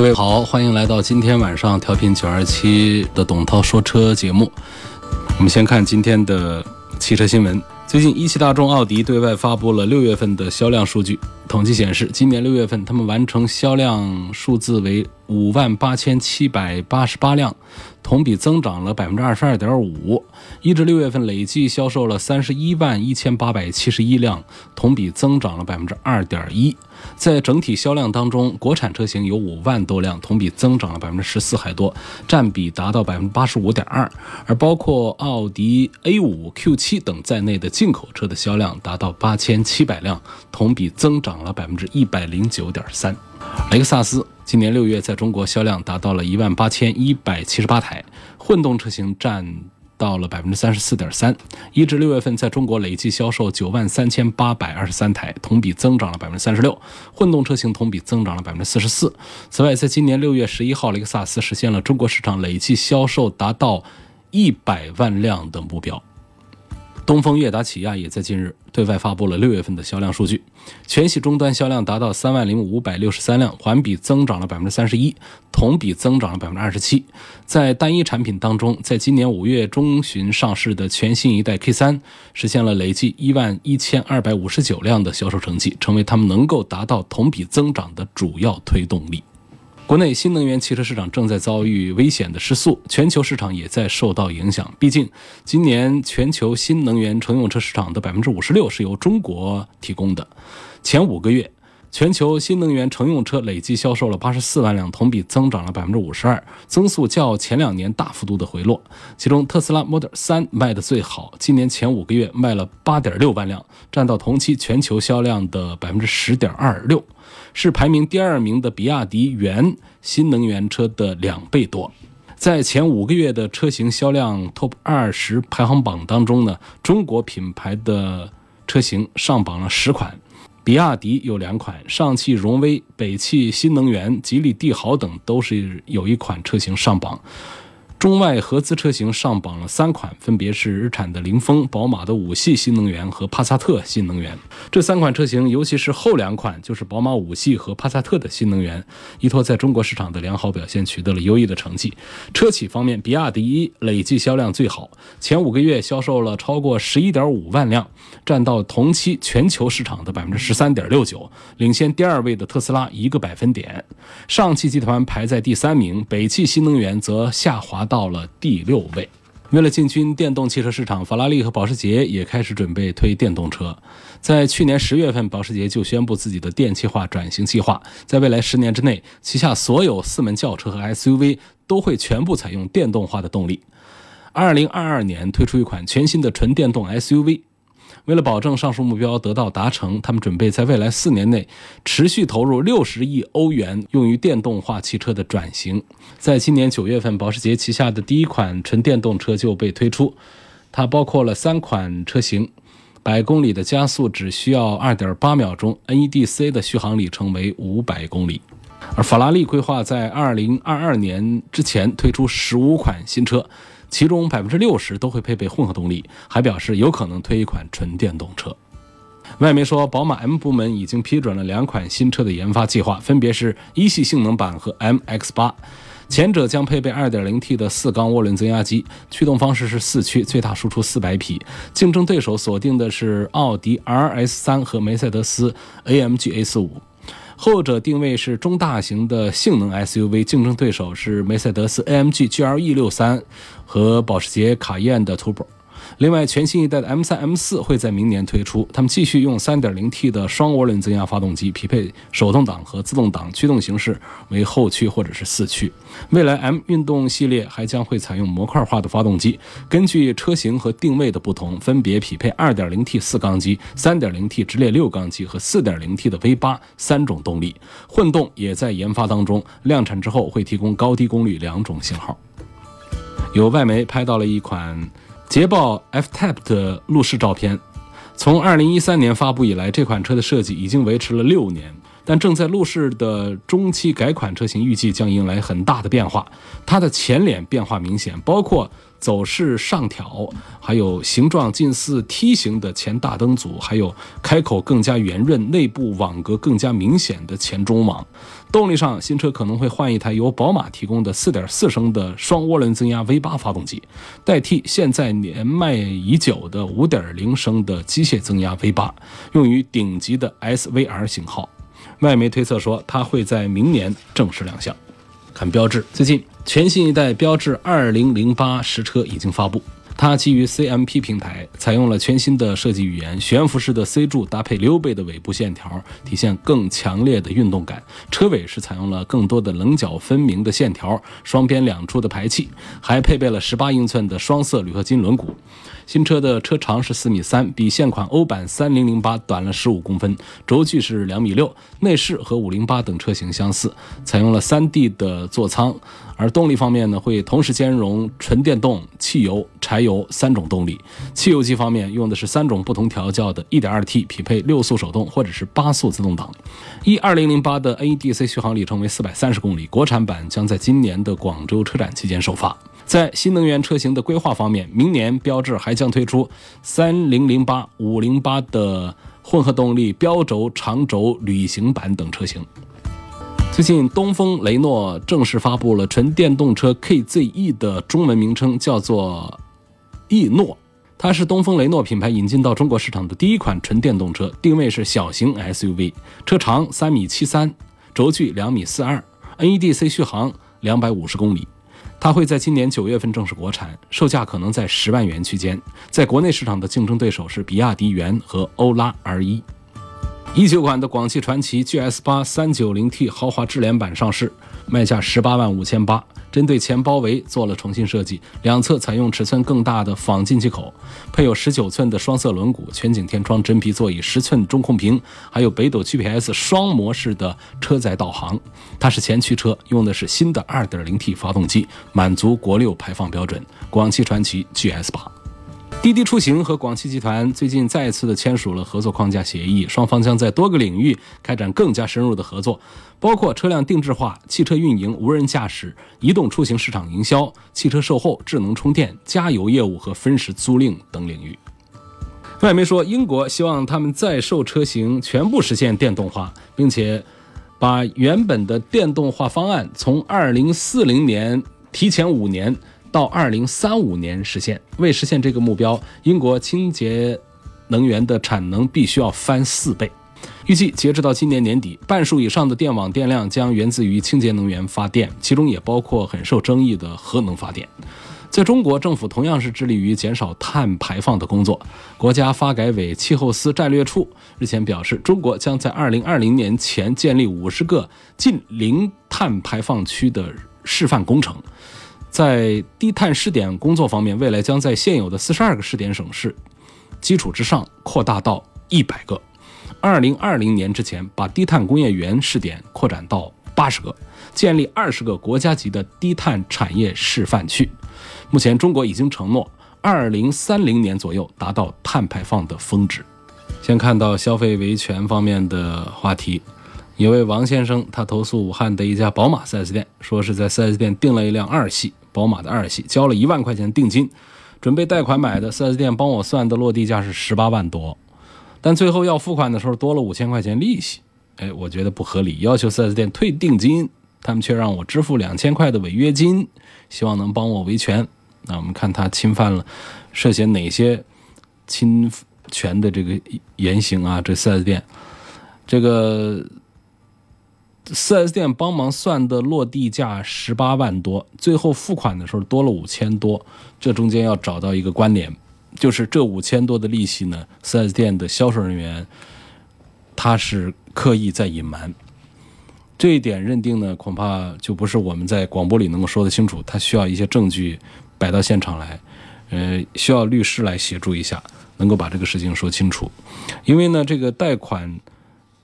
各位好，欢迎来到今天晚上调频九二七的董涛说车节目。我们先看今天的汽车新闻。最近，一汽大众、奥迪对外发布了六月份的销量数据。统计显示，今年六月份他们完成销量数字为五万八千七百八十八辆，同比增长了百分之二十二点五。一至六月份累计销售了三十一万一千八百七十一辆，同比增长了百分之二点一。在整体销量当中，国产车型有五万多辆，同比增长了百分之十四还多，占比达到百分之八十五点二。而包括奥迪 A 五、Q 七等在内的进口车的销量达到八千七百辆，同比增长了百分之一百零九点三。雷克萨斯今年六月在中国销量达到了一万八千一百七十八台，混动车型占。到了百分之三十四点三，一至六月份在中国累计销售九万三千八百二十三台，同比增长了百分之三十六，混动车型同比增长了百分之四十四。此外，在今年六月十一号，雷克萨斯实现了中国市场累计销售达到一百万辆的目标。东风悦达起亚也在近日对外发布了六月份的销量数据，全系终端销量达到三万零五百六十三辆，环比增长了百分之三十一，同比增长了百分之二十七。在单一产品当中，在今年五月中旬上市的全新一代 K 三实现了累计一万一千二百五十九辆的销售成绩，成为他们能够达到同比增长的主要推动力。国内新能源汽车市场正在遭遇危险的失速，全球市场也在受到影响。毕竟，今年全球新能源乘用车市场的百分之五十六是由中国提供的。前五个月，全球新能源乘用车累计销售了八十四万辆，同比增长了百分之五十二，增速较前两年大幅度的回落。其中，特斯拉 Model 3卖的最好，今年前五个月卖了八点六万辆，占到同期全球销量的百分之十点二六。是排名第二名的比亚迪元新能源车的两倍多。在前五个月的车型销量 TOP 二十排行榜当中呢，中国品牌的车型上榜了十款，比亚迪有两款，上汽荣威、北汽新能源、吉利帝豪等都是有一款车型上榜。中外合资车型上榜了三款，分别是日产的凌风、宝马的五系新能源和帕萨特新能源。这三款车型，尤其是后两款，就是宝马五系和帕萨特的新能源，依托在中国市场的良好表现，取得了优异的成绩。车企方面，比亚迪累计销量最好，前五个月销售了超过十一点五万辆，占到同期全球市场的百分之十三点六九，领先第二位的特斯拉一个百分点。上汽集团排在第三名，北汽新能源则下滑。到了第六位。为了进军电动汽车市场，法拉利和保时捷也开始准备推电动车。在去年十月份，保时捷就宣布自己的电气化转型计划，在未来十年之内，旗下所有四门轿车和 SUV 都会全部采用电动化的动力。二零二二年推出一款全新的纯电动 SUV。为了保证上述目标得到达成，他们准备在未来四年内持续投入六十亿欧元，用于电动化汽车的转型。在今年九月份，保时捷旗下的第一款纯电动车就被推出，它包括了三款车型，百公里的加速只需要二点八秒钟，NEDC 的续航里程为五百公里。而法拉利规划在二零二二年之前推出十五款新车。其中百分之六十都会配备混合动力，还表示有可能推一款纯电动车。外媒说，宝马 M 部门已经批准了两款新车的研发计划，分别是一系性能版和 MX-8，前者将配备 2.0T 的四缸涡轮增压机，驱动方式是四驱，最大输出400匹。竞争对手锁定的是奥迪 RS3 和梅赛德斯 AMG A45。后者定位是中大型的性能 SUV，竞争对手是梅赛德斯 AMG GLE 六三和保时捷卡宴的 Turbo。另外，全新一代的 M 三、M 四会在明年推出，他们继续用 3.0T 的双涡轮增压发动机，匹配手动挡和自动挡，驱动形式为后驱或者是四驱。未来 M 运动系列还将会采用模块化的发动机，根据车型和定位的不同，分别匹配 2.0T 四缸机、3.0T 直列六缸机和 4.0T 的 V8 三种动力。混动也在研发当中，量产之后会提供高低功率两种型号。有外媒拍到了一款。捷豹 F-Type 的路试照片，从2013年发布以来，这款车的设计已经维持了六年，但正在路试的中期改款车型预计将迎来很大的变化。它的前脸变化明显，包括。走势上挑，还有形状近似梯形的前大灯组，还有开口更加圆润、内部网格更加明显的前中网。动力上，新车可能会换一台由宝马提供的4.4升的双涡轮增压 V8 发动机，代替现在年迈已久的5.0升的机械增压 V8，用于顶级的 SVR 型号。外媒推测说，它会在明年正式亮相。看标志，最近全新一代标致2008实车已经发布。它基于 CMP 平台，采用了全新的设计语言，悬浮式的 C 柱搭配溜背的尾部线条，体现更强烈的运动感。车尾是采用了更多的棱角分明的线条，双边两出的排气，还配备了18英寸的双色铝合金轮毂。新车的车长是四米三，比现款欧版三零零八短了十五公分，轴距是两米六。内饰和五零八等车型相似，采用了三 D 的座舱。而动力方面呢，会同时兼容纯电动、汽油、柴油三种动力。汽油机方面用的是三种不同调教的 1.2T，匹配六速手动或者是八速自动挡。一二零零八的 NEDC 续航里程为四百三十公里，国产版将在今年的广州车展期间首发。在新能源车型的规划方面，明年标致还将推出三零零八、五零八的混合动力标轴、长轴旅行版等车型。最近，东风雷诺正式发布了纯电动车 KZE 的中文名称，叫做翼诺。它是东风雷诺品牌引进到中国市场的第一款纯电动车，定位是小型 SUV，车长三米七三，轴距两米四二，NEDC 续航两百五十公里。它会在今年九月份正式国产，售价可能在十万元区间。在国内市场的竞争对手是比亚迪元和欧拉 R 一。九款的广汽传祺 GS 八三九零 T 豪华智联版上市，卖价十八万五千八。针对前包围做了重新设计，两侧采用尺寸更大的仿进气口，配有十九寸的双色轮毂，全景天窗，真皮座椅，十寸中控屏，还有北斗 GPS 双模式的车载导航。它是前驱车，用的是新的 2.0T 发动机，满足国六排放标准。广汽传祺 GS 八。滴滴出行和广汽集团最近再次的签署了合作框架协议，双方将在多个领域开展更加深入的合作，包括车辆定制化、汽车运营、无人驾驶、移动出行市场营销、汽车售后、智能充电、加油业务和分时租赁等领域。外媒说，英国希望他们在售车型全部实现电动化，并且把原本的电动化方案从2040年提前五年。到二零三五年实现。为实现这个目标，英国清洁能源的产能必须要翻四倍。预计截止到今年年底，半数以上的电网电量将源自于清洁能源发电，其中也包括很受争议的核能发电。在中国，政府同样是致力于减少碳排放的工作。国家发改委气候司战略处日前表示，中国将在二零二零年前建立五十个近零碳排放区的示范工程。在低碳试点工作方面，未来将在现有的四十二个试点省市基础之上扩大到一百个。二零二零年之前，把低碳工业园试点扩展到八十个，建立二十个国家级的低碳产业示范区。目前，中国已经承诺二零三零年左右达到碳排放的峰值。先看到消费维权方面的话题。有位王先生，他投诉武汉的一家宝马 4S 店，说是在 4S 店订了一辆二系宝马的二系，交了一万块钱定金，准备贷款买的。4S 店帮我算的落地价是十八万多，但最后要付款的时候多了五千块钱利息。哎，我觉得不合理，要求 4S 店退定金，他们却让我支付两千块的违约金，希望能帮我维权。那我们看他侵犯了涉嫌哪些侵权的这个言行啊？这 4S 店，这个。4S 店帮忙算的落地价十八万多，最后付款的时候多了五千多，这中间要找到一个关联，就是这五千多的利息呢，4S 店的销售人员他是刻意在隐瞒。这一点认定呢，恐怕就不是我们在广播里能够说得清楚，他需要一些证据摆到现场来，呃，需要律师来协助一下，能够把这个事情说清楚。因为呢，这个贷款，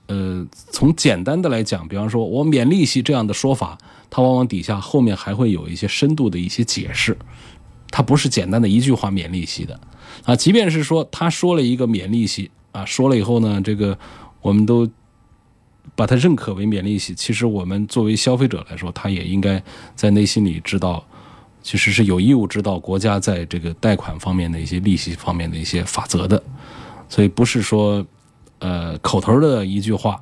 呃，从简单的来讲，比方说我免利息这样的说法，它往往底下后面还会有一些深度的一些解释，它不是简单的一句话免利息的啊。即便是说他说了一个免利息啊，说了以后呢，这个我们都。把它认可为免利息，其实我们作为消费者来说，他也应该在内心里知道，其实是有义务知道国家在这个贷款方面的一些利息方面的一些法则的。所以不是说，呃，口头的一句话，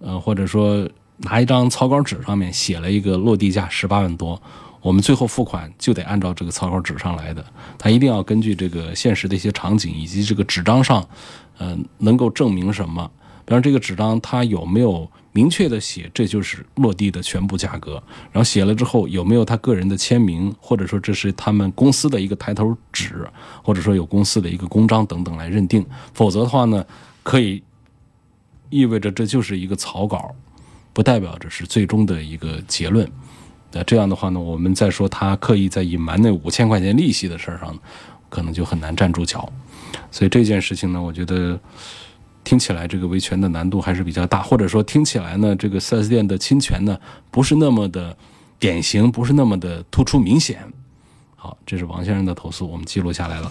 呃，或者说拿一张草稿纸上面写了一个落地价十八万多，我们最后付款就得按照这个草稿纸上来的。他一定要根据这个现实的一些场景以及这个纸张上，嗯，能够证明什么。比方这个纸张，它有没有明确的写这就是落地的全部价格？然后写了之后有没有他个人的签名，或者说这是他们公司的一个抬头纸，或者说有公司的一个公章等等来认定？否则的话呢，可以意味着这就是一个草稿，不代表着是最终的一个结论。那这样的话呢，我们再说他刻意在隐瞒那五千块钱利息的事儿上，可能就很难站住脚。所以这件事情呢，我觉得。听起来这个维权的难度还是比较大，或者说听起来呢，这个 4S 店的侵权呢不是那么的典型，不是那么的突出明显。好，这是王先生的投诉，我们记录下来了。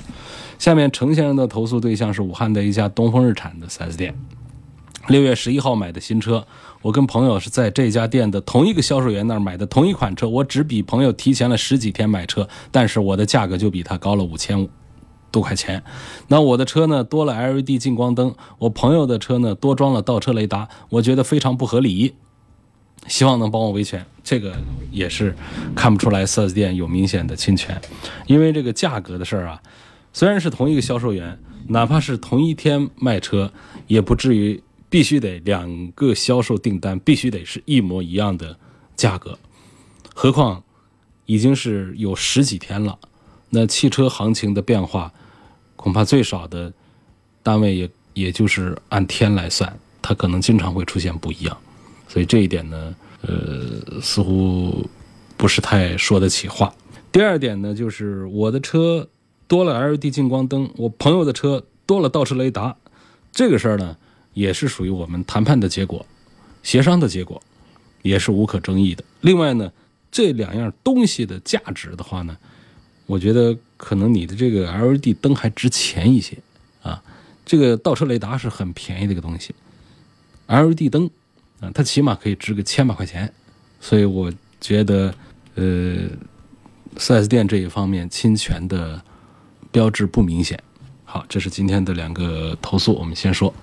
下面程先生的投诉对象是武汉的一家东风日产的 4S 店。六月十一号买的新车，我跟朋友是在这家店的同一个销售员那儿买的同一款车，我只比朋友提前了十几天买车，但是我的价格就比他高了五千五。多块钱，那我的车呢多了 LED 近光灯，我朋友的车呢多装了倒车雷达，我觉得非常不合理，希望能帮我维权。这个也是看不出来 4S 店有明显的侵权，因为这个价格的事儿啊，虽然是同一个销售员，哪怕是同一天卖车，也不至于必须得两个销售订单必须得是一模一样的价格，何况已经是有十几天了，那汽车行情的变化。恐怕最少的单位也也就是按天来算，它可能经常会出现不一样，所以这一点呢，呃，似乎不是太说得起话。第二点呢，就是我的车多了 LED 近光灯，我朋友的车多了倒车雷达，这个事儿呢，也是属于我们谈判的结果、协商的结果，也是无可争议的。另外呢，这两样东西的价值的话呢。我觉得可能你的这个 LED 灯还值钱一些啊，这个倒车雷达是很便宜的一个东西，LED 灯啊，它起码可以值个千把块钱，所以我觉得，呃，4S 店这一方面侵权的标志不明显。好，这是今天的两个投诉，我们先说。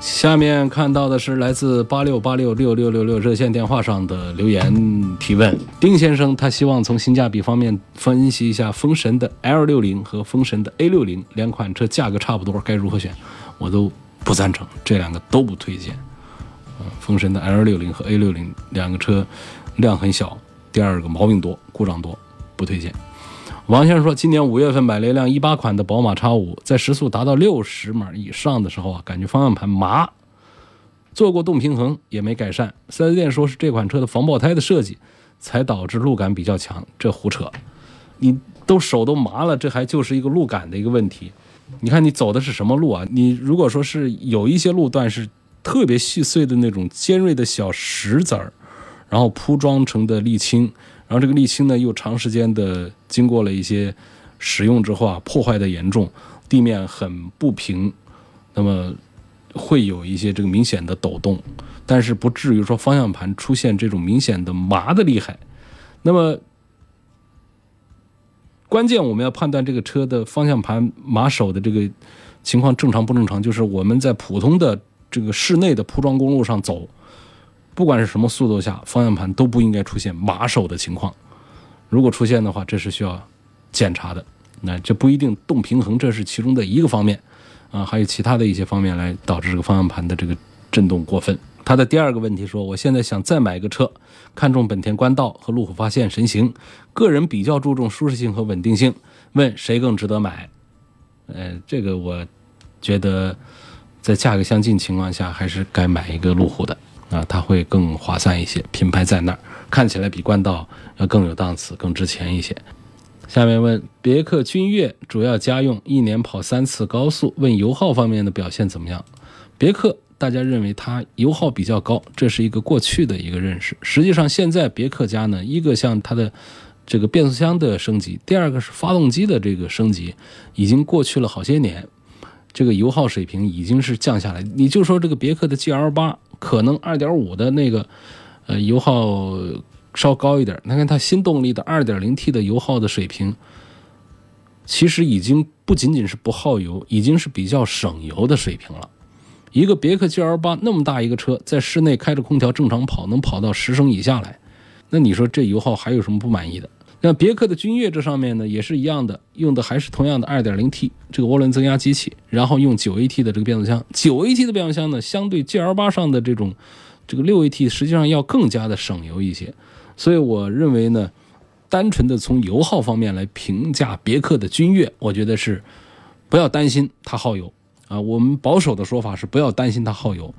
下面看到的是来自八六八六六六六六热线电话上的留言提问。丁先生，他希望从性价比方面分析一下风神的 L 六零和风神的 A 六零两款车价格差不多，该如何选？我都不赞成，这两个都不推荐。嗯，风神的 L 六零和 A 六零两个车量很小，第二个毛病多，故障多，不推荐。王先生说，今年五月份买了一辆一八款的宝马叉五在时速达到六十码以上的时候啊，感觉方向盘麻，做过动平衡也没改善。四 S 店说是这款车的防爆胎的设计，才导致路感比较强，这胡扯！你都手都麻了，这还就是一个路感的一个问题。你看你走的是什么路啊？你如果说是有一些路段是特别细碎的那种尖锐的小石子儿，然后铺装成的沥青。然后这个沥青呢，又长时间的经过了一些使用之后啊，破坏的严重，地面很不平，那么会有一些这个明显的抖动，但是不至于说方向盘出现这种明显的麻的厉害。那么关键我们要判断这个车的方向盘麻手的这个情况正常不正常，就是我们在普通的这个室内的铺装公路上走。不管是什么速度下，方向盘都不应该出现麻手的情况。如果出现的话，这是需要检查的。那这不一定动平衡，这是其中的一个方面啊，还有其他的一些方面来导致这个方向盘的这个震动过分。他的第二个问题说，我现在想再买一个车，看中本田冠道和路虎发现神行，个人比较注重舒适性和稳定性，问谁更值得买？呃，这个我觉得在价格相近情况下，还是该买一个路虎的啊，它会更划算一些，品牌在那儿，看起来比冠道要更有档次，更值钱一些。下面问别克君越主要家用，一年跑三次高速，问油耗方面的表现怎么样？别克大家认为它油耗比较高，这是一个过去的一个认识。实际上现在别克家呢，一个像它的这个变速箱的升级，第二个是发动机的这个升级，已经过去了好些年，这个油耗水平已经是降下来。你就说这个别克的 GL 八，可能2.5的那个呃油耗。稍高一点，那看它新动力的 2.0T 的油耗的水平，其实已经不仅仅是不耗油，已经是比较省油的水平了。一个别克 GL8 那么大一个车，在室内开着空调正常跑，能跑到十升以下来，那你说这油耗还有什么不满意的？那别克的君越这上面呢，也是一样的，用的还是同样的 2.0T 这个涡轮增压机器，然后用 9AT 的这个变速箱。9AT 的变速箱呢，相对 GL8 上的这种这个 6AT 实际上要更加的省油一些。所以我认为呢，单纯的从油耗方面来评价别克的君越，我觉得是不要担心它耗油啊。我们保守的说法是不要担心它耗油。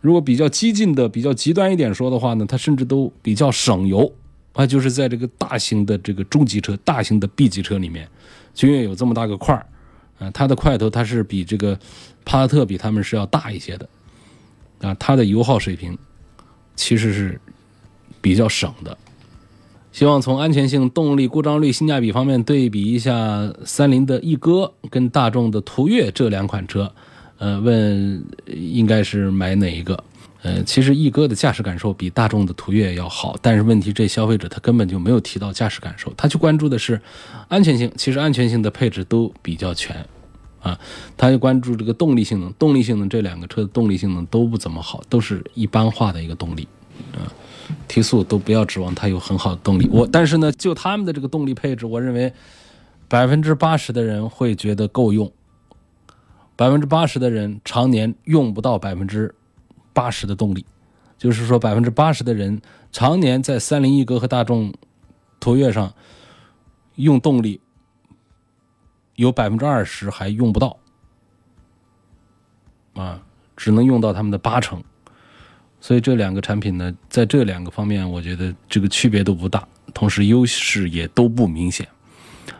如果比较激进的、比较极端一点说的话呢，它甚至都比较省油啊。就是在这个大型的这个中级车、大型的 B 级车里面，君越有这么大个块儿啊，它的块头它是比这个帕萨特比他们是要大一些的啊，它的油耗水平其实是。比较省的，希望从安全性、动力、故障率、性价比方面对比一下三菱的翼哥跟大众的途岳这两款车。呃，问应该是买哪一个？呃，其实一哥的驾驶感受比大众的途岳要好，但是问题这消费者他根本就没有提到驾驶感受，他去关注的是安全性。其实安全性的配置都比较全啊，他就关注这个动力性能。动力性能这两个车的动力性能都不怎么好，都是一般化的一个动力啊。提速都不要指望它有很好的动力，我但是呢，就他们的这个动力配置，我认为百分之八十的人会觉得够用，百分之八十的人常年用不到百分之八十的动力，就是说百分之八十的人常年在三菱翼哥和大众途岳上用动力，有百分之二十还用不到，啊，只能用到他们的八成。所以这两个产品呢，在这两个方面，我觉得这个区别都不大，同时优势也都不明显。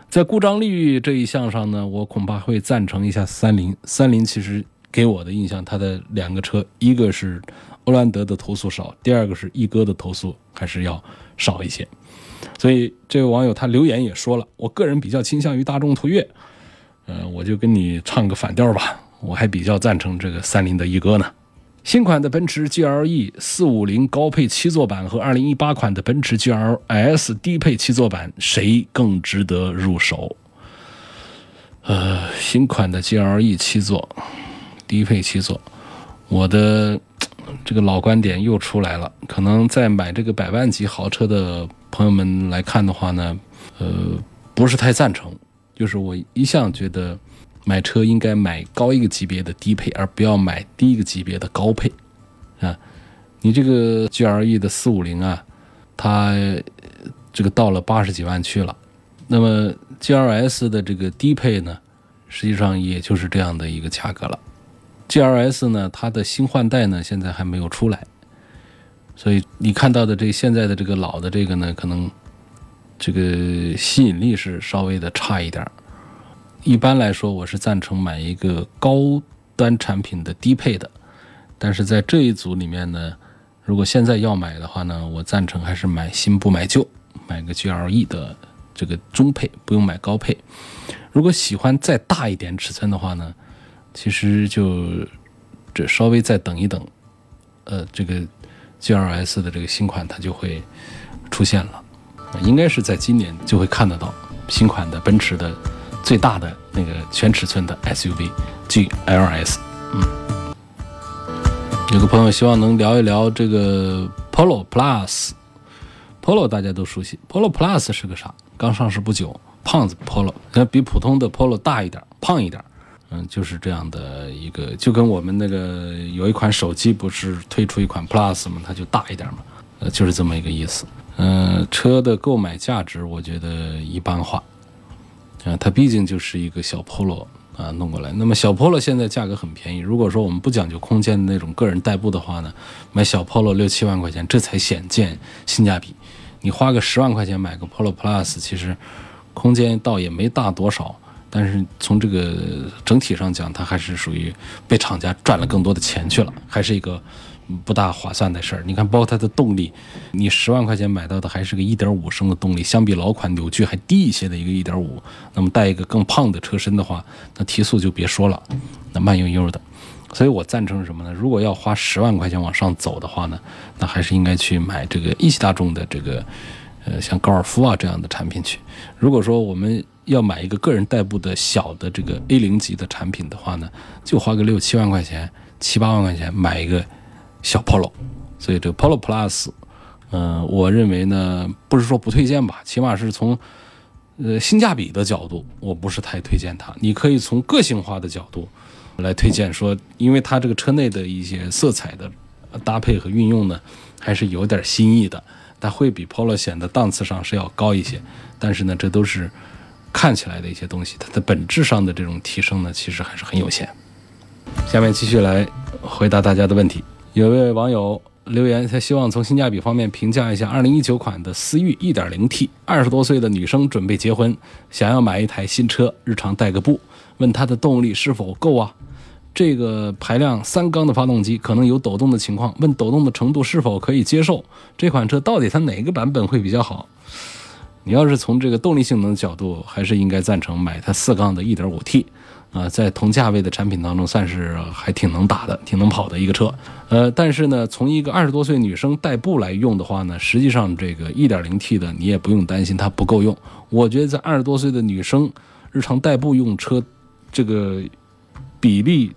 在故障率这一项上呢，我恐怕会赞成一下三菱。三菱其实给我的印象，它的两个车，一个是欧蓝德的投诉少，第二个是一哥的投诉还是要少一些。所以这位网友他留言也说了，我个人比较倾向于大众途岳，呃，我就跟你唱个反调吧，我还比较赞成这个三菱的一哥呢。新款的奔驰 GLE 450高配七座版和2018款的奔驰 GLS 低配七座版，谁更值得入手？呃，新款的 GLE 七座，低配七座，我的 这个老观点又出来了。可能在买这个百万级豪车的朋友们来看的话呢，呃，不是太赞成。就是我一向觉得。买车应该买高一个级别的低配，而不要买低一个级别的高配，啊，你这个 G R E 的四五零啊，它这个到了八十几万去了，那么 GLS 的这个低配呢，实际上也就是这样的一个价格了。GLS 呢，它的新换代呢现在还没有出来，所以你看到的这现在的这个老的这个呢，可能这个吸引力是稍微的差一点。一般来说，我是赞成买一个高端产品的低配的，但是在这一组里面呢，如果现在要买的话呢，我赞成还是买新不买旧，买个 GLE 的这个中配，不用买高配。如果喜欢再大一点尺寸的话呢，其实就这稍微再等一等，呃，这个 GLS 的这个新款它就会出现了，应该是在今年就会看得到新款的奔驰的。最大的那个全尺寸的 SUV GLS，嗯，有个朋友希望能聊一聊这个 Polo Plus，Polo 大家都熟悉，Polo Plus 是个啥？刚上市不久，胖子 Polo，那比普通的 Polo 大一点，胖一点，嗯，就是这样的一个，就跟我们那个有一款手机不是推出一款 Plus 吗？它就大一点嘛，呃，就是这么一个意思。嗯，车的购买价值我觉得一般化。啊，它毕竟就是一个小 Polo 啊弄过来。那么小 Polo 现在价格很便宜，如果说我们不讲究空间的那种个人代步的话呢，买小 Polo 六七万块钱，这才显见性价比。你花个十万块钱买个 Polo Plus，其实空间倒也没大多少，但是从这个整体上讲，它还是属于被厂家赚了更多的钱去了，还是一个不大划算的事儿。你看，包括它的动力，你十万块钱买到的还是个1.5升的动力，相比老款扭矩还低一些的一个1.5，那么带一个更胖的车身的话，那提速就别说了，那慢悠悠的。所以我赞成什么呢？如果要花十万块钱往上走的话呢，那还是应该去买这个一汽大众的这个，呃，像高尔夫啊这样的产品去。如果说我们要买一个个人代步的小的这个 A 零级的产品的话呢，就花个六七万块钱、七八万块钱买一个小 Polo。所以这个 Polo Plus，嗯，我认为呢，不是说不推荐吧，起码是从呃性价比的角度，我不是太推荐它。你可以从个性化的角度。来推荐说，因为它这个车内的一些色彩的搭配和运用呢，还是有点新意的，它会比 Polo 显得档次上是要高一些。但是呢，这都是看起来的一些东西，它的本质上的这种提升呢，其实还是很有限。下面继续来回答大家的问题。有一位网友留言，他希望从性价比方面评价一下2019款的思域 1.0T，二十多岁的女生准备结婚，想要买一台新车，日常代个步，问它的动力是否够啊？这个排量三缸的发动机可能有抖动的情况，问抖动的程度是否可以接受？这款车到底它哪个版本会比较好？你要是从这个动力性能角度，还是应该赞成买它四缸的 1.5T，啊，在同价位的产品当中算是还挺能打的、挺能跑的一个车。呃，但是呢，从一个二十多岁女生代步来用的话呢，实际上这个 1.0T 的你也不用担心它不够用。我觉得在二十多岁的女生日常代步用车，这个比例。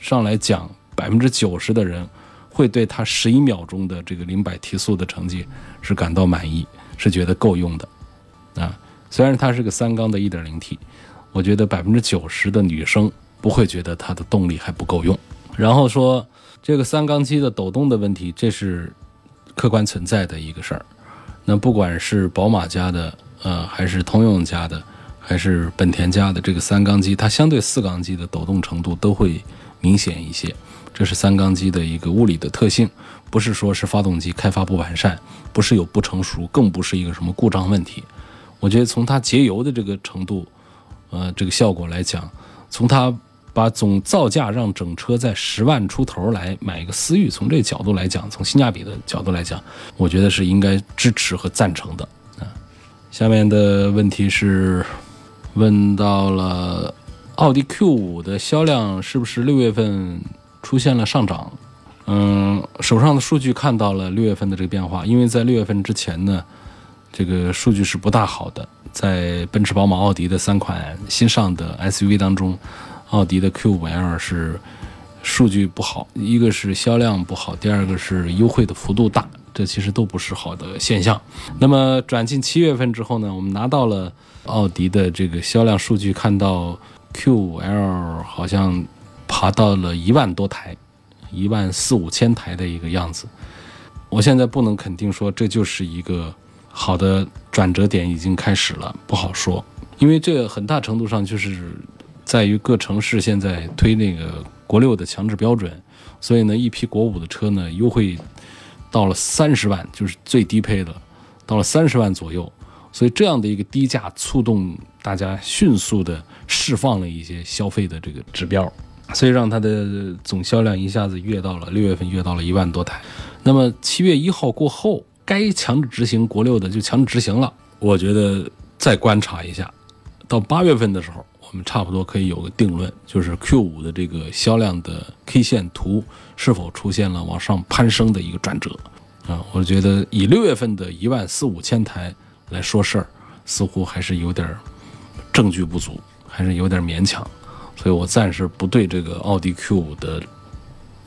上来讲，百分之九十的人会对它十一秒钟的这个零百提速的成绩是感到满意，是觉得够用的啊。虽然它是个三缸的 1.0T，我觉得百分之九十的女生不会觉得它的动力还不够用。然后说这个三缸机的抖动的问题，这是客观存在的一个事儿。那不管是宝马家的，呃，还是通用家的，还是本田家的这个三缸机，它相对四缸机的抖动程度都会。明显一些，这是三缸机的一个物理的特性，不是说是发动机开发不完善，不是有不成熟，更不是一个什么故障问题。我觉得从它节油的这个程度，呃，这个效果来讲，从它把总造价让整车在十万出头来买一个思域，从这个角度来讲，从性价比的角度来讲，我觉得是应该支持和赞成的啊。下面的问题是问到了。奥迪 Q 五的销量是不是六月份出现了上涨？嗯，手上的数据看到了六月份的这个变化，因为在六月份之前呢，这个数据是不大好的。在奔驰、宝马、奥迪的三款新上的 SUV 当中，奥迪的 Q 五 L 是数据不好，一个是销量不好，第二个是优惠的幅度大，这其实都不是好的现象。那么转进七月份之后呢，我们拿到了奥迪的这个销量数据，看到。Q5L 好像爬到了一万多台，一万四五千台的一个样子。我现在不能肯定说这就是一个好的转折点已经开始了，不好说，因为这个很大程度上就是在于各城市现在推那个国六的强制标准，所以呢，一批国五的车呢优惠到了三十万，就是最低配的，到了三十万左右。所以这样的一个低价触动大家迅速的释放了一些消费的这个指标，所以让它的总销量一下子跃到了六月份跃到了一万多台。那么七月一号过后，该强制执行国六的就强制执行了。我觉得再观察一下，到八月份的时候，我们差不多可以有个定论，就是 Q 五的这个销量的 K 线图是否出现了往上攀升的一个转折啊？我觉得以六月份的一万四五千台。来说事儿，似乎还是有点证据不足，还是有点勉强，所以我暂时不对这个奥迪 Q 五的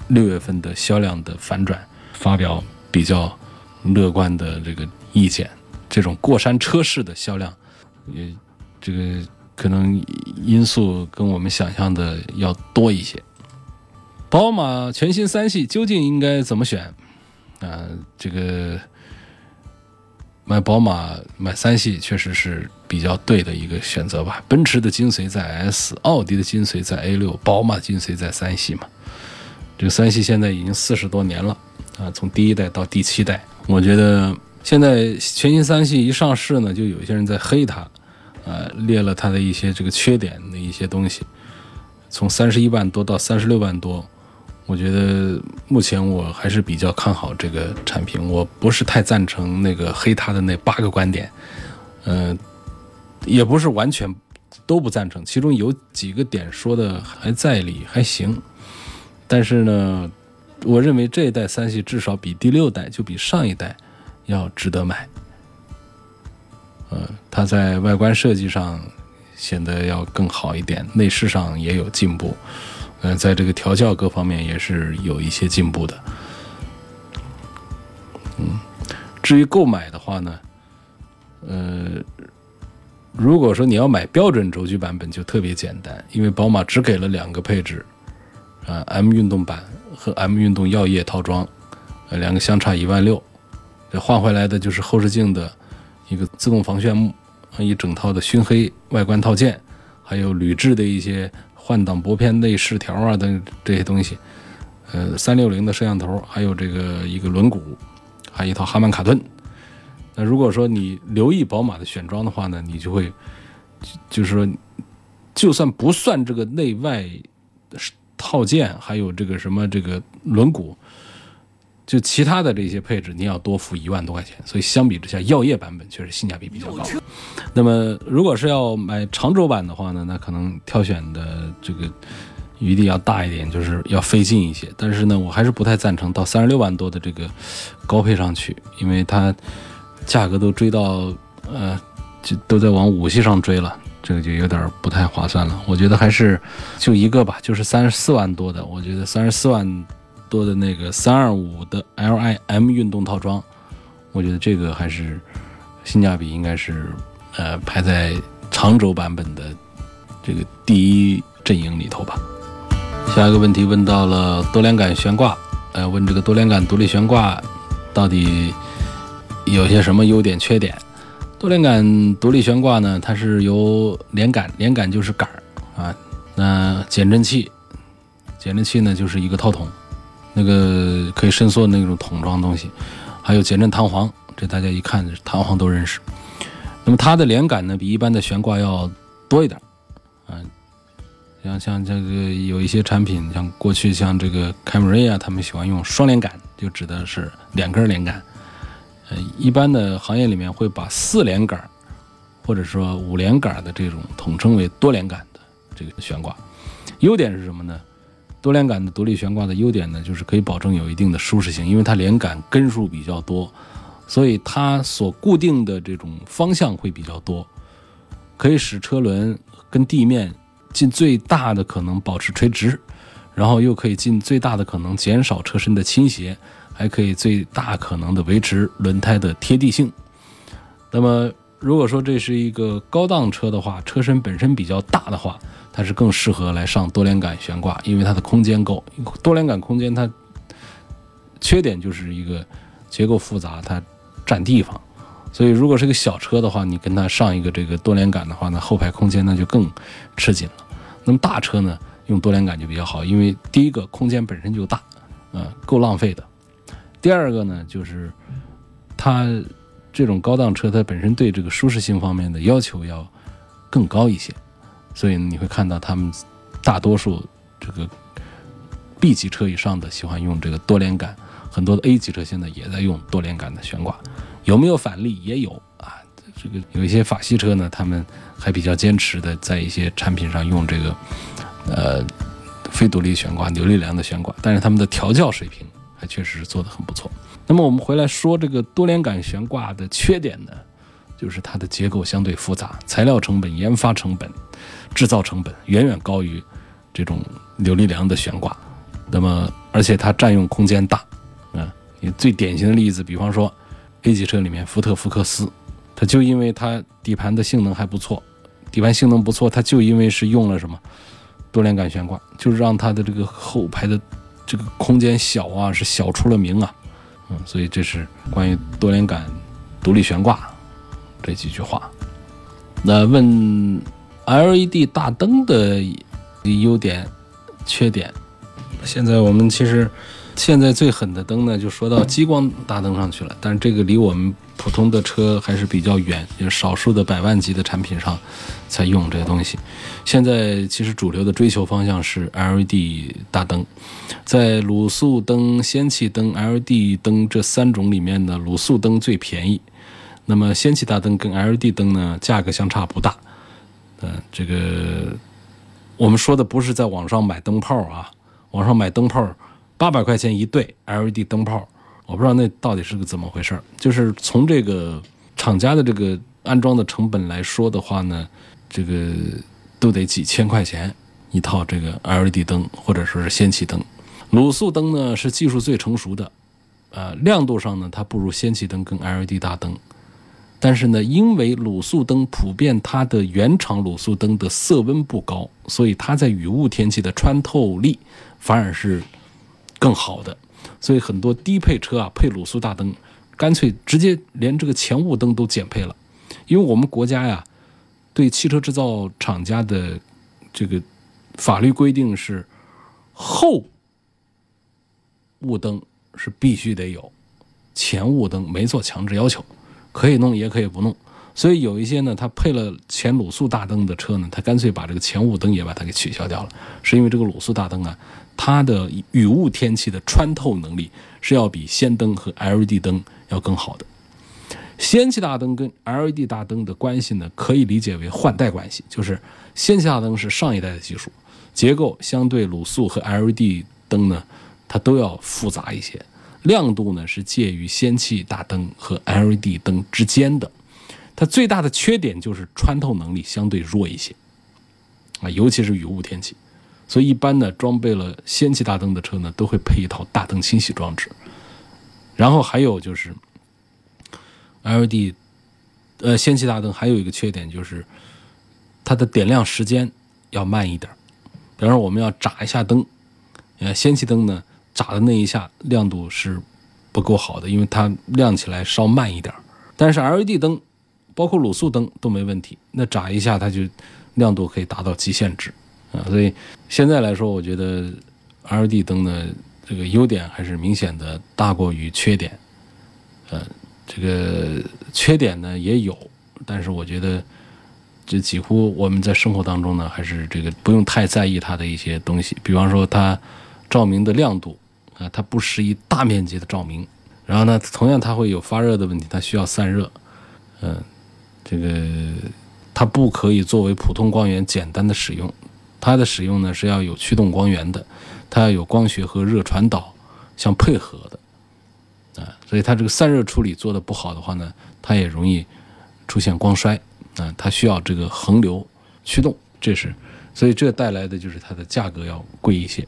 六月份的销量的反转发表比较乐观的这个意见。这种过山车式的销量，也这个可能因素跟我们想象的要多一些。宝马全新三系究竟应该怎么选？啊，这个。买宝马买三系确实是比较对的一个选择吧。奔驰的精髓在 S，奥迪的精髓在 A 六，宝马精髓在三系嘛。这个三系现在已经四十多年了啊，从第一代到第七代，我觉得现在全新三系一上市呢，就有一些人在黑它，呃，列了它的一些这个缺点的一些东西。从三十一万多到三十六万多，我觉得目前我还是比较看好这个产品，我不是太赞成那个黑它的那八个观点，呃，也不是完全都不赞成，其中有几个点说的还在理，还行。但是呢，我认为这一代三系至少比第六代就比上一代要值得买。呃，它在外观设计上。显得要更好一点，内饰上也有进步，呃，在这个调教各方面也是有一些进步的。嗯，至于购买的话呢，呃，如果说你要买标准轴距版本就特别简单，因为宝马只给了两个配置，啊，M 运动版和 M 运动药业套装，呃，两个相差一万六，这换回来的就是后视镜的一个自动防眩目。一整套的熏黑外观套件，还有铝制的一些换挡拨片内饰条啊等这些东西，呃，三六零的摄像头，还有这个一个轮毂，还有一套哈曼卡顿。那如果说你留意宝马的选装的话呢，你就会，就是说，就算不算这个内外套件，还有这个什么这个轮毂。就其他的这些配置，你要多付一万多块钱，所以相比之下，耀夜版本确实性价比比较高。那么，如果是要买长轴版的话呢，那可能挑选的这个余地要大一点，就是要费劲一些。但是呢，我还是不太赞成到三十六万多的这个高配上去，因为它价格都追到呃，就都在往五系上追了，这个就有点不太划算了。我觉得还是就一个吧，就是三十四万多的，我觉得三十四万。多的那个三二五的 L I M 运动套装，我觉得这个还是性价比应该是呃排在长轴版本的这个第一阵营里头吧。下一个问题问到了多连杆悬挂，呃，问这个多连杆独立悬挂到底有些什么优点缺点？多连杆独立悬挂呢，它是由连杆，连杆就是杆儿啊，那减震器，减震器呢就是一个套筒。那个可以伸缩的那种桶装东西，还有减震弹簧，这大家一看弹簧都认识。那么它的连杆呢，比一般的悬挂要多一点，啊，像像这个有一些产品，像过去像这个凯美瑞啊，他们喜欢用双连杆，就指的是两根连杆。一般的行业里面会把四连杆或者说五连杆的这种统称为多连杆的这个悬挂。优点是什么呢？多连杆的独立悬挂的优点呢，就是可以保证有一定的舒适性，因为它连杆根数比较多，所以它所固定的这种方向会比较多，可以使车轮跟地面尽最大的可能保持垂直，然后又可以尽最大的可能减少车身的倾斜，还可以最大可能的维持轮胎的贴地性。那么，如果说这是一个高档车的话，车身本身比较大的话。它是更适合来上多连杆悬挂，因为它的空间够。多连杆空间它缺点就是一个结构复杂，它占地方。所以如果是个小车的话，你跟它上一个这个多连杆的话，那后排空间那就更吃紧了。那么大车呢，用多连杆就比较好，因为第一个空间本身就大，呃，够浪费的。第二个呢，就是它这种高档车，它本身对这个舒适性方面的要求要更高一些。所以你会看到他们大多数这个 B 级车以上的喜欢用这个多连杆，很多的 A 级车现在也在用多连杆的悬挂，有没有反例也有啊？这个有一些法系车呢，他们还比较坚持的在一些产品上用这个呃非独立悬挂、扭力梁的悬挂，但是他们的调教水平还确实是做得很不错。那么我们回来说这个多连杆悬挂的缺点呢，就是它的结构相对复杂，材料成本、研发成本。制造成本远远高于这种扭力梁的悬挂，那么而且它占用空间大，啊，你最典型的例子，比方说 A 级车里面福特福克斯，它就因为它底盘的性能还不错，底盘性能不错，它就因为是用了什么多连杆悬挂，就是让它的这个后排的这个空间小啊，是小出了名啊，嗯，所以这是关于多连杆独立悬挂这几句话。那问 LED 大灯的优点、缺点，现在我们其实现在最狠的灯呢，就说到激光大灯上去了，但是这个离我们普通的车还是比较远，就少数的百万级的产品上才用这些东西。现在其实主流的追求方向是 LED 大灯，在卤素灯、氙气灯、LED 灯这三种里面呢，卤素灯最便宜。那么氙气大灯跟 LED 灯呢，价格相差不大。嗯，这个我们说的不是在网上买灯泡啊，网上买灯泡八百块钱一对 LED 灯泡，我不知道那到底是个怎么回事。就是从这个厂家的这个安装的成本来说的话呢，这个都得几千块钱一套这个 LED 灯或者说是氙气灯。卤素灯呢是技术最成熟的，呃，亮度上呢它不如氙气灯跟 LED 大灯。但是呢，因为卤素灯普遍它的原厂卤素灯的色温不高，所以它在雨雾天气的穿透力反而是更好的。所以很多低配车啊，配卤素大灯，干脆直接连这个前雾灯都减配了。因为我们国家呀，对汽车制造厂家的这个法律规定是后雾灯是必须得有，前雾灯没做强制要求。可以弄，也可以不弄，所以有一些呢，它配了前卤素大灯的车呢，它干脆把这个前雾灯也把它给取消掉了，是因为这个卤素大灯啊，它的雨雾天气的穿透能力是要比氙灯和 LED 灯要更好的。氙气大灯跟 LED 大灯的关系呢，可以理解为换代关系，就是氙气大灯是上一代的技术，结构相对卤素和 LED 灯呢，它都要复杂一些。亮度呢是介于氙气大灯和 LED 灯之间的，它最大的缺点就是穿透能力相对弱一些，啊，尤其是雨雾天气，所以一般呢装备了氙气大灯的车呢都会配一套大灯清洗装置，然后还有就是 LED，呃，氙气大灯还有一个缺点就是它的点亮时间要慢一点，比方说我们要眨一下灯，呃，氙气灯呢。眨的那一下亮度是不够好的，因为它亮起来稍慢一点但是 LED 灯，包括卤素灯都没问题，那眨一下它就亮度可以达到极限值啊。所以现在来说，我觉得 LED 灯呢，这个优点还是明显的大过于缺点。呃，这个缺点呢也有，但是我觉得这几乎我们在生活当中呢，还是这个不用太在意它的一些东西，比方说它照明的亮度。啊，它不适宜大面积的照明，然后呢，同样它会有发热的问题，它需要散热，嗯，这个它不可以作为普通光源简单的使用，它的使用呢是要有驱动光源的，它要有光学和热传导相配合的，啊，所以它这个散热处理做的不好的话呢，它也容易出现光衰，啊，它需要这个恒流驱动，这是，所以这带来的就是它的价格要贵一些。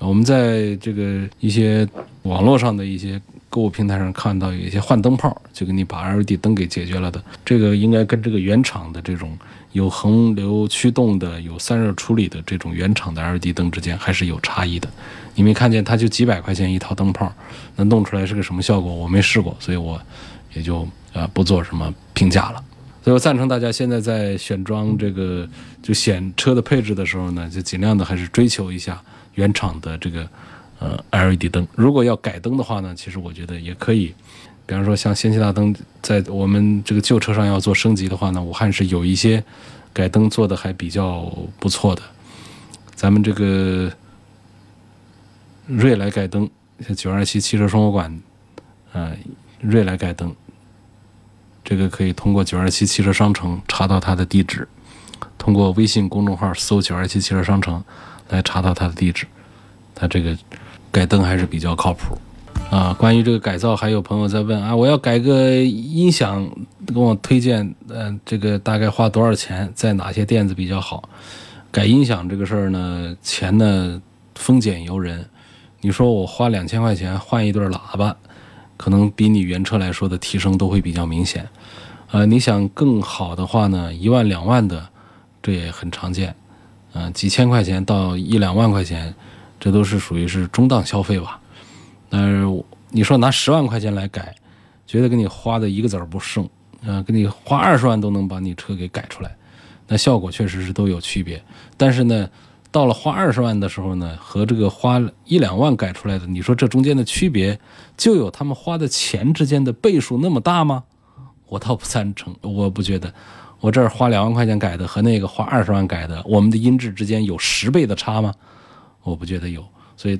我们在这个一些网络上的一些购物平台上看到有一些换灯泡，就给你把 LED 灯给解决了的。这个应该跟这个原厂的这种有恒流驱动的、有散热处理的这种原厂的 LED 灯之间还是有差异的。你没看见它就几百块钱一套灯泡，那弄出来是个什么效果？我没试过，所以我也就呃不做什么评价了。所以我赞成大家现在在选装这个就选车的配置的时候呢，就尽量的还是追求一下。原厂的这个呃 LED 灯，如果要改灯的话呢，其实我觉得也可以。比方说像氙气大灯，在我们这个旧车上要做升级的话呢，武汉是有一些改灯做的还比较不错的。咱们这个瑞来改灯，像九二七汽车生活馆，呃，瑞来改灯，这个可以通过九二七汽车商城查到它的地址，通过微信公众号搜九二七汽车商城。来查到它的地址，它这个改灯还是比较靠谱啊。关于这个改造，还有朋友在问啊，我要改个音响，跟我推荐，嗯，这个大概花多少钱，在哪些店子比较好？改音响这个事儿呢，钱呢丰俭由人。你说我花两千块钱换一对喇叭，可能比你原车来说的提升都会比较明显。呃，你想更好的话呢，一万两万的，这也很常见。嗯，几千块钱到一两万块钱，这都是属于是中档消费吧。那你说拿十万块钱来改，觉得给你花的一个子儿不剩，啊，给你花二十万都能把你车给改出来，那效果确实是都有区别。但是呢，到了花二十万的时候呢，和这个花一两万改出来的，你说这中间的区别就有他们花的钱之间的倍数那么大吗？我倒不赞成，我不觉得。我这儿花两万块钱改的和那个花二十万改的，我们的音质之间有十倍的差吗？我不觉得有。所以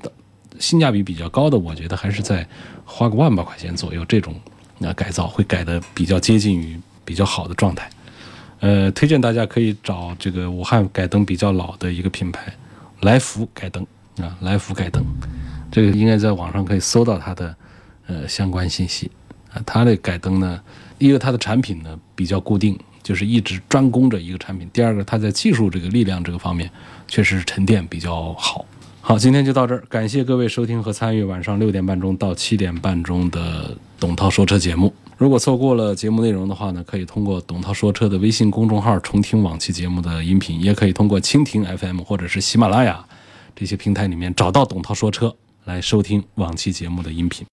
性价比比较高的，我觉得还是在花个万把块钱左右这种。那改造会改的比较接近于比较好的状态，呃，推荐大家可以找这个武汉改灯比较老的一个品牌，来福改灯啊，来福改灯，这个应该在网上可以搜到它的呃相关信息啊。它的改灯呢，一个它的产品呢比较固定，就是一直专攻着一个产品；第二个，它在技术这个力量这个方面确实沉淀比较好。好，今天就到这儿，感谢各位收听和参与晚上六点半钟到七点半钟的董涛说车节目。如果错过了节目内容的话呢，可以通过董涛说车的微信公众号重听往期节目的音频，也可以通过蜻蜓 FM 或者是喜马拉雅这些平台里面找到董涛说车来收听往期节目的音频。